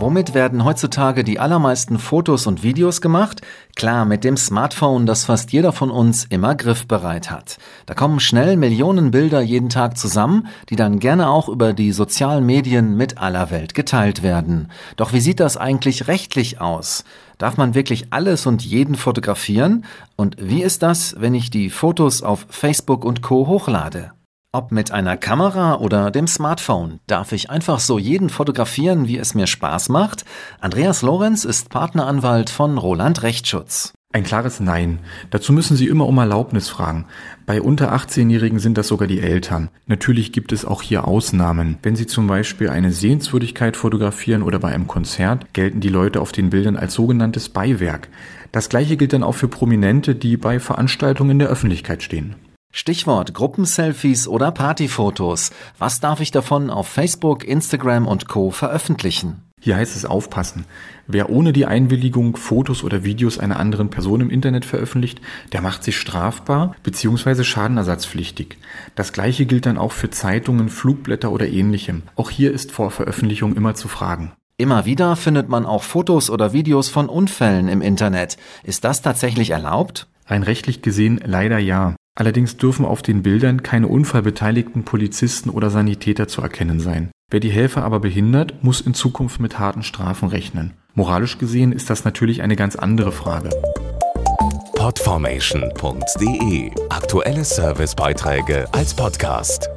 Womit werden heutzutage die allermeisten Fotos und Videos gemacht? Klar, mit dem Smartphone, das fast jeder von uns immer griffbereit hat. Da kommen schnell Millionen Bilder jeden Tag zusammen, die dann gerne auch über die sozialen Medien mit aller Welt geteilt werden. Doch wie sieht das eigentlich rechtlich aus? Darf man wirklich alles und jeden fotografieren? Und wie ist das, wenn ich die Fotos auf Facebook und Co hochlade? Ob mit einer Kamera oder dem Smartphone, darf ich einfach so jeden fotografieren, wie es mir Spaß macht? Andreas Lorenz ist Partneranwalt von Roland Rechtsschutz. Ein klares Nein. Dazu müssen Sie immer um Erlaubnis fragen. Bei unter 18-Jährigen sind das sogar die Eltern. Natürlich gibt es auch hier Ausnahmen. Wenn Sie zum Beispiel eine Sehenswürdigkeit fotografieren oder bei einem Konzert, gelten die Leute auf den Bildern als sogenanntes Beiwerk. Das gleiche gilt dann auch für Prominente, die bei Veranstaltungen in der Öffentlichkeit stehen. Stichwort Gruppenselfies oder Partyfotos. Was darf ich davon auf Facebook, Instagram und Co veröffentlichen? Hier heißt es aufpassen. Wer ohne die Einwilligung Fotos oder Videos einer anderen Person im Internet veröffentlicht, der macht sich strafbar bzw. schadenersatzpflichtig. Das gleiche gilt dann auch für Zeitungen, Flugblätter oder ähnlichem. Auch hier ist vor Veröffentlichung immer zu fragen. Immer wieder findet man auch Fotos oder Videos von Unfällen im Internet. Ist das tatsächlich erlaubt? Rein rechtlich gesehen leider ja. Allerdings dürfen auf den Bildern keine unfallbeteiligten Polizisten oder Sanitäter zu erkennen sein. Wer die Helfer aber behindert, muss in Zukunft mit harten Strafen rechnen. Moralisch gesehen ist das natürlich eine ganz andere Frage. Podformation.de Aktuelle Servicebeiträge als Podcast.